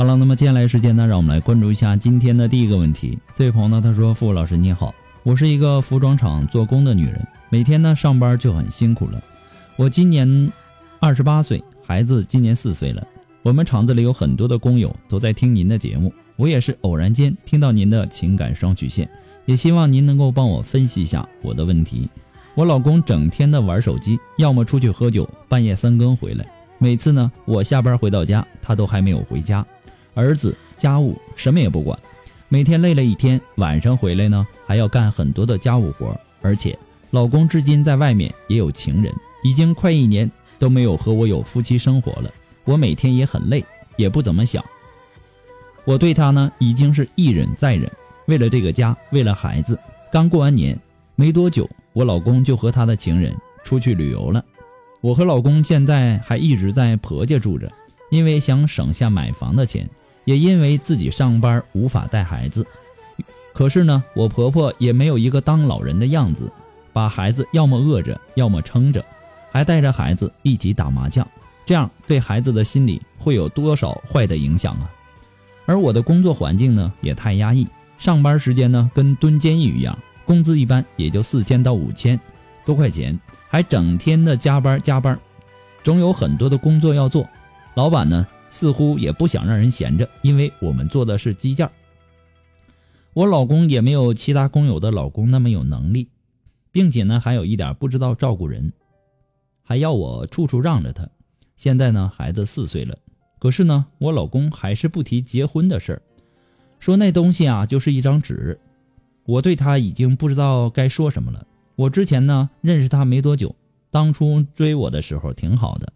好了，那么接下来时间呢，让我们来关注一下今天的第一个问题。这位朋友呢，他说：“傅老师你好，我是一个服装厂做工的女人，每天呢上班就很辛苦了。我今年二十八岁，孩子今年四岁了。我们厂子里有很多的工友都在听您的节目，我也是偶然间听到您的情感双曲线，也希望您能够帮我分析一下我的问题。我老公整天的玩手机，要么出去喝酒，半夜三更回来。每次呢，我下班回到家，他都还没有回家。”儿子家务什么也不管，每天累了一天，晚上回来呢还要干很多的家务活，而且老公至今在外面也有情人，已经快一年都没有和我有夫妻生活了。我每天也很累，也不怎么想。我对他呢已经是一忍再忍，为了这个家，为了孩子。刚过完年没多久，我老公就和他的情人出去旅游了。我和老公现在还一直在婆家住着，因为想省下买房的钱。也因为自己上班无法带孩子，可是呢，我婆婆也没有一个当老人的样子，把孩子要么饿着，要么撑着，还带着孩子一起打麻将，这样对孩子的心理会有多少坏的影响啊？而我的工作环境呢，也太压抑，上班时间呢跟蹲监狱一样，工资一般也就四千到五千多块钱，还整天的加班加班，总有很多的工作要做，老板呢？似乎也不想让人闲着，因为我们做的是基建。我老公也没有其他工友的老公那么有能力，并且呢，还有一点不知道照顾人，还要我处处让着他。现在呢，孩子四岁了，可是呢，我老公还是不提结婚的事儿，说那东西啊就是一张纸。我对他已经不知道该说什么了。我之前呢认识他没多久，当初追我的时候挺好的，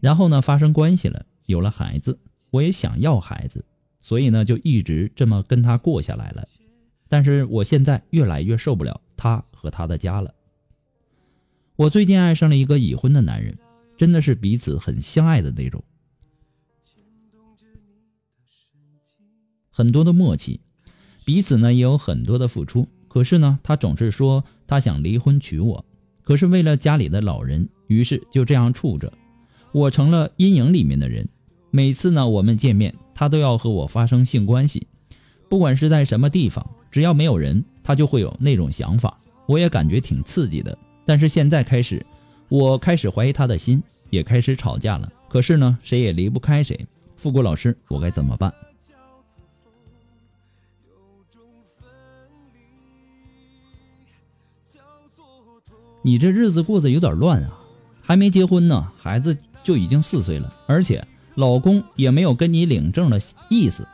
然后呢发生关系了。有了孩子，我也想要孩子，所以呢，就一直这么跟他过下来了。但是我现在越来越受不了他和他的家了。我最近爱上了一个已婚的男人，真的是彼此很相爱的那种，很多的默契，彼此呢也有很多的付出。可是呢，他总是说他想离婚娶我，可是为了家里的老人，于是就这样处着。我成了阴影里面的人。每次呢，我们见面，他都要和我发生性关系，不管是在什么地方，只要没有人，他就会有那种想法。我也感觉挺刺激的。但是现在开始，我开始怀疑他的心，也开始吵架了。可是呢，谁也离不开谁。富国老师，我该怎么办？你这日子过得有点乱啊，还没结婚呢，孩子就已经四岁了，而且。老公也没有跟你领证的意思，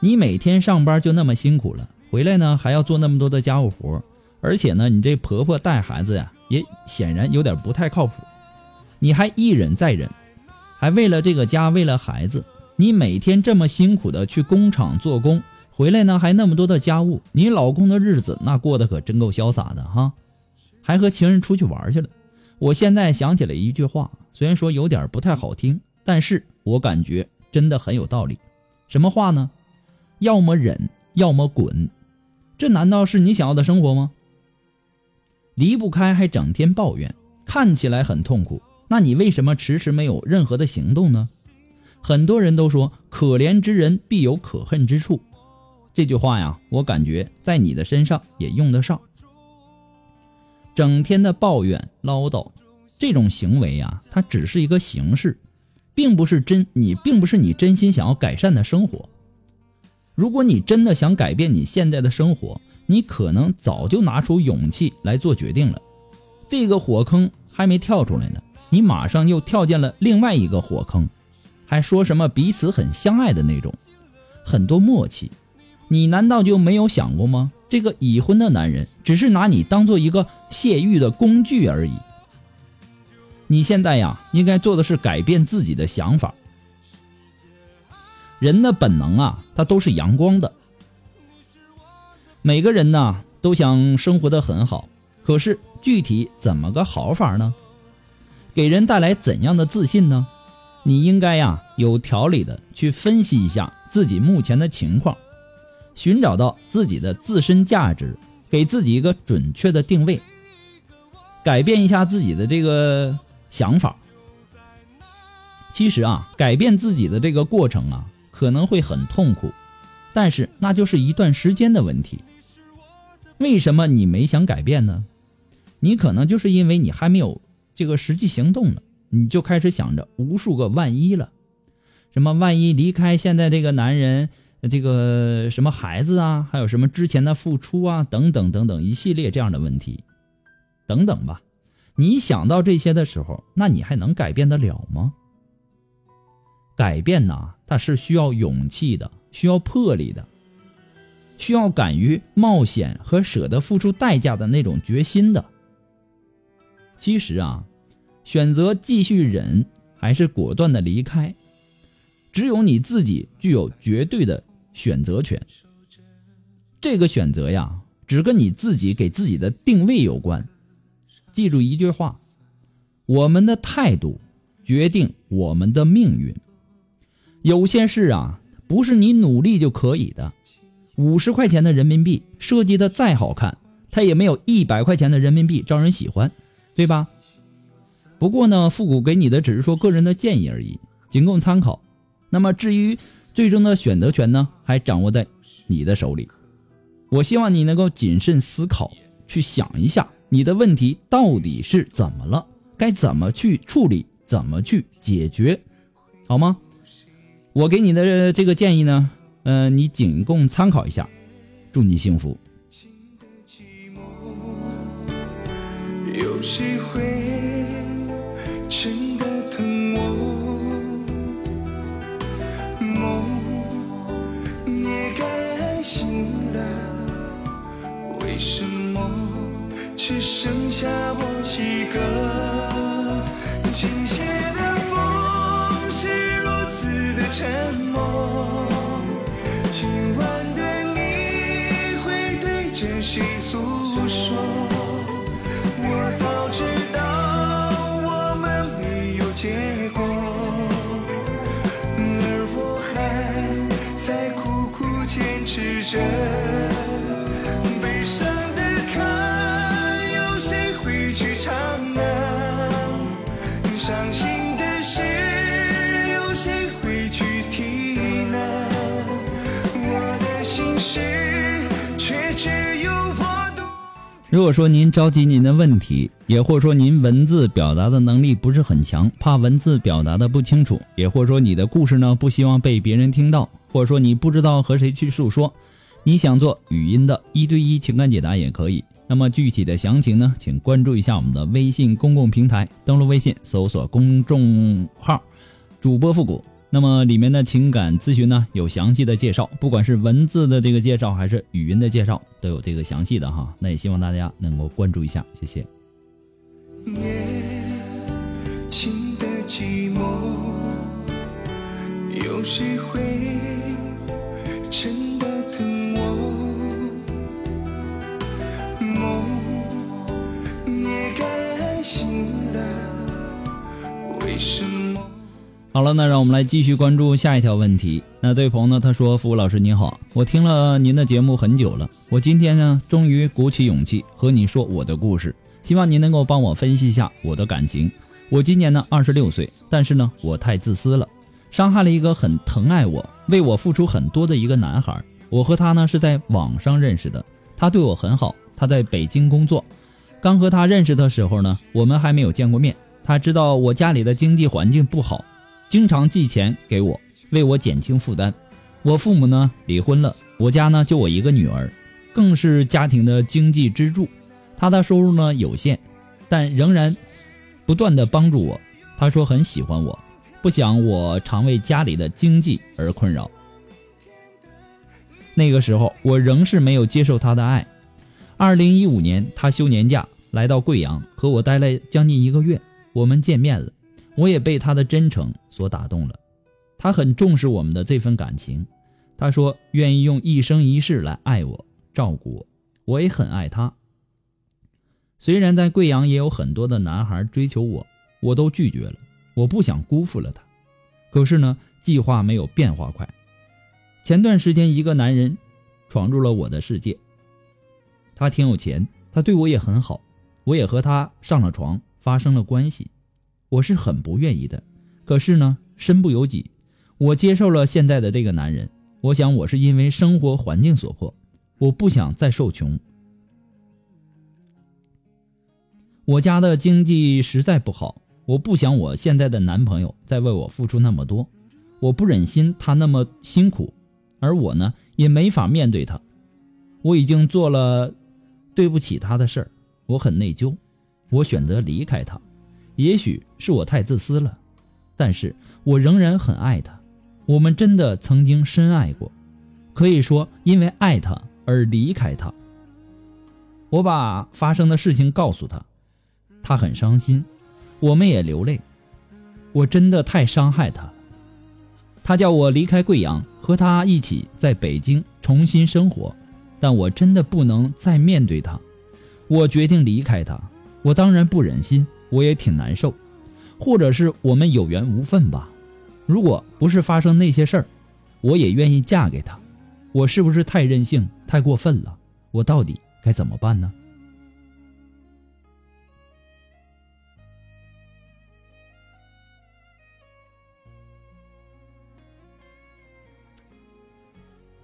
你每天上班就那么辛苦了，回来呢还要做那么多的家务活，而且呢你这婆婆带孩子呀也显然有点不太靠谱，你还一忍再忍，还为了这个家为了孩子，你每天这么辛苦的去工厂做工，回来呢还那么多的家务，你老公的日子那过得可真够潇洒的哈，还和情人出去玩去了。我现在想起了一句话，虽然说有点不太好听，但是我感觉真的很有道理。什么话呢？要么忍，要么滚。这难道是你想要的生活吗？离不开还整天抱怨，看起来很痛苦。那你为什么迟迟没有任何的行动呢？很多人都说“可怜之人必有可恨之处”，这句话呀，我感觉在你的身上也用得上。整天的抱怨唠叨，这种行为呀，它只是一个形式，并不是真你，并不是你真心想要改善的生活。如果你真的想改变你现在的生活，你可能早就拿出勇气来做决定了。这个火坑还没跳出来呢，你马上又跳进了另外一个火坑，还说什么彼此很相爱的那种，很多默契。你难道就没有想过吗？这个已婚的男人只是拿你当做一个泄欲的工具而已。你现在呀，应该做的是改变自己的想法。人的本能啊，它都是阳光的。每个人呢都想生活的很好，可是具体怎么个好法呢？给人带来怎样的自信呢？你应该呀有条理的去分析一下自己目前的情况，寻找到自己的自身价值，给自己一个准确的定位，改变一下自己的这个想法。其实啊，改变自己的这个过程啊，可能会很痛苦，但是那就是一段时间的问题。为什么你没想改变呢？你可能就是因为你还没有这个实际行动呢，你就开始想着无数个万一了，什么万一离开现在这个男人，这个什么孩子啊，还有什么之前的付出啊，等等等等一系列这样的问题，等等吧。你想到这些的时候，那你还能改变得了吗？改变呐，它是需要勇气的，需要魄力的。需要敢于冒险和舍得付出代价的那种决心的。其实啊，选择继续忍还是果断的离开，只有你自己具有绝对的选择权。这个选择呀，只跟你自己给自己的定位有关。记住一句话：我们的态度决定我们的命运。有些事啊，不是你努力就可以的。五十块钱的人民币设计的再好看，它也没有一百块钱的人民币招人喜欢，对吧？不过呢，复古给你的只是说个人的建议而已，仅供参考。那么至于最终的选择权呢，还掌握在你的手里。我希望你能够谨慎思考，去想一下你的问题到底是怎么了，该怎么去处理，怎么去解决，好吗？我给你的这个建议呢？嗯，你仅供参考一下，祝你幸福。有谁会如果说您着急您的问题，也或者说您文字表达的能力不是很强，怕文字表达的不清楚，也或者说你的故事呢不希望被别人听到，或者说你不知道和谁去诉说，你想做语音的一对一情感解答也可以。那么具体的详情呢，请关注一下我们的微信公共平台，登录微信搜索公众号“主播复古”。那么里面的情感咨询呢，有详细的介绍，不管是文字的这个介绍，还是语音的介绍，都有这个详细的哈。那也希望大家能够关注一下，谢谢。夜静的寂寞有谁会真好了，那让我们来继续关注下一条问题。那这位朋友呢，他说：“付老师您好，我听了您的节目很久了，我今天呢，终于鼓起勇气和你说我的故事，希望您能够帮我分析一下我的感情。我今年呢二十六岁，但是呢，我太自私了，伤害了一个很疼爱我、为我付出很多的一个男孩。我和他呢是在网上认识的，他对我很好，他在北京工作。刚和他认识的时候呢，我们还没有见过面，他知道我家里的经济环境不好。”经常寄钱给我，为我减轻负担。我父母呢离婚了，我家呢就我一个女儿，更是家庭的经济支柱。他的收入呢有限，但仍然不断的帮助我。他说很喜欢我，不想我常为家里的经济而困扰。那个时候我仍是没有接受他的爱。二零一五年，他休年假来到贵阳，和我待了将近一个月，我们见面了。我也被他的真诚所打动了，他很重视我们的这份感情，他说愿意用一生一世来爱我、照顾我，我也很爱他。虽然在贵阳也有很多的男孩追求我，我都拒绝了，我不想辜负了他。可是呢，计划没有变化快。前段时间，一个男人闯入了我的世界，他挺有钱，他对我也很好，我也和他上了床，发生了关系。我是很不愿意的，可是呢，身不由己，我接受了现在的这个男人。我想我是因为生活环境所迫，我不想再受穷。我家的经济实在不好，我不想我现在的男朋友再为我付出那么多，我不忍心他那么辛苦，而我呢也没法面对他。我已经做了对不起他的事儿，我很内疚，我选择离开他。也许是我太自私了，但是我仍然很爱他。我们真的曾经深爱过，可以说因为爱他而离开他。我把发生的事情告诉他，他很伤心，我们也流泪。我真的太伤害他了。他叫我离开贵阳，和他一起在北京重新生活，但我真的不能再面对他。我决定离开他。我当然不忍心。我也挺难受，或者是我们有缘无分吧。如果不是发生那些事儿，我也愿意嫁给他。我是不是太任性、太过分了？我到底该怎么办呢？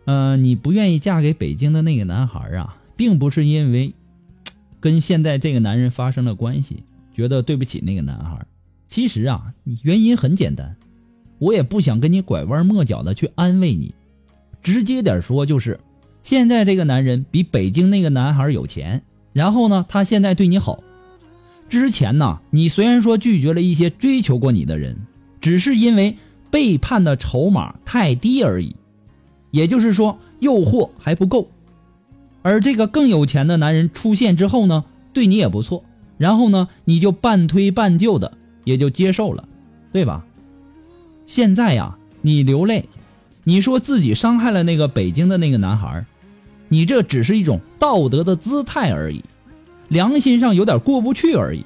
嗯，你不愿意嫁给北京的那个男孩啊，并不是因为跟现在这个男人发生了关系。觉得对不起那个男孩，其实啊，你原因很简单，我也不想跟你拐弯抹角的去安慰你，直接点说就是，现在这个男人比北京那个男孩有钱，然后呢，他现在对你好，之前呢，你虽然说拒绝了一些追求过你的人，只是因为背叛的筹码太低而已，也就是说诱惑还不够，而这个更有钱的男人出现之后呢，对你也不错。然后呢，你就半推半就的也就接受了，对吧？现在呀，你流泪，你说自己伤害了那个北京的那个男孩，你这只是一种道德的姿态而已，良心上有点过不去而已。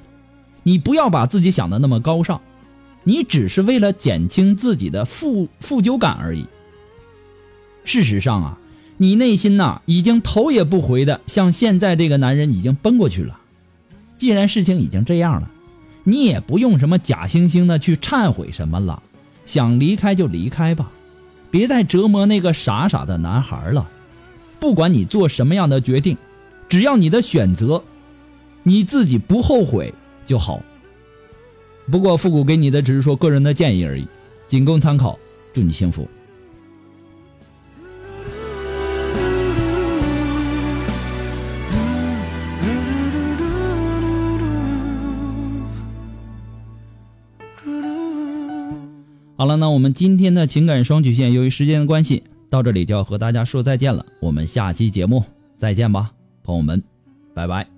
你不要把自己想的那么高尚，你只是为了减轻自己的负负疚感而已。事实上啊，你内心呐已经头也不回的向现在这个男人已经奔过去了。既然事情已经这样了，你也不用什么假惺惺的去忏悔什么了，想离开就离开吧，别再折磨那个傻傻的男孩了。不管你做什么样的决定，只要你的选择，你自己不后悔就好。不过复古给你的只是说个人的建议而已，仅供参考。祝你幸福。好了，那我们今天的情感双曲线，由于时间的关系，到这里就要和大家说再见了。我们下期节目再见吧，朋友们，拜拜。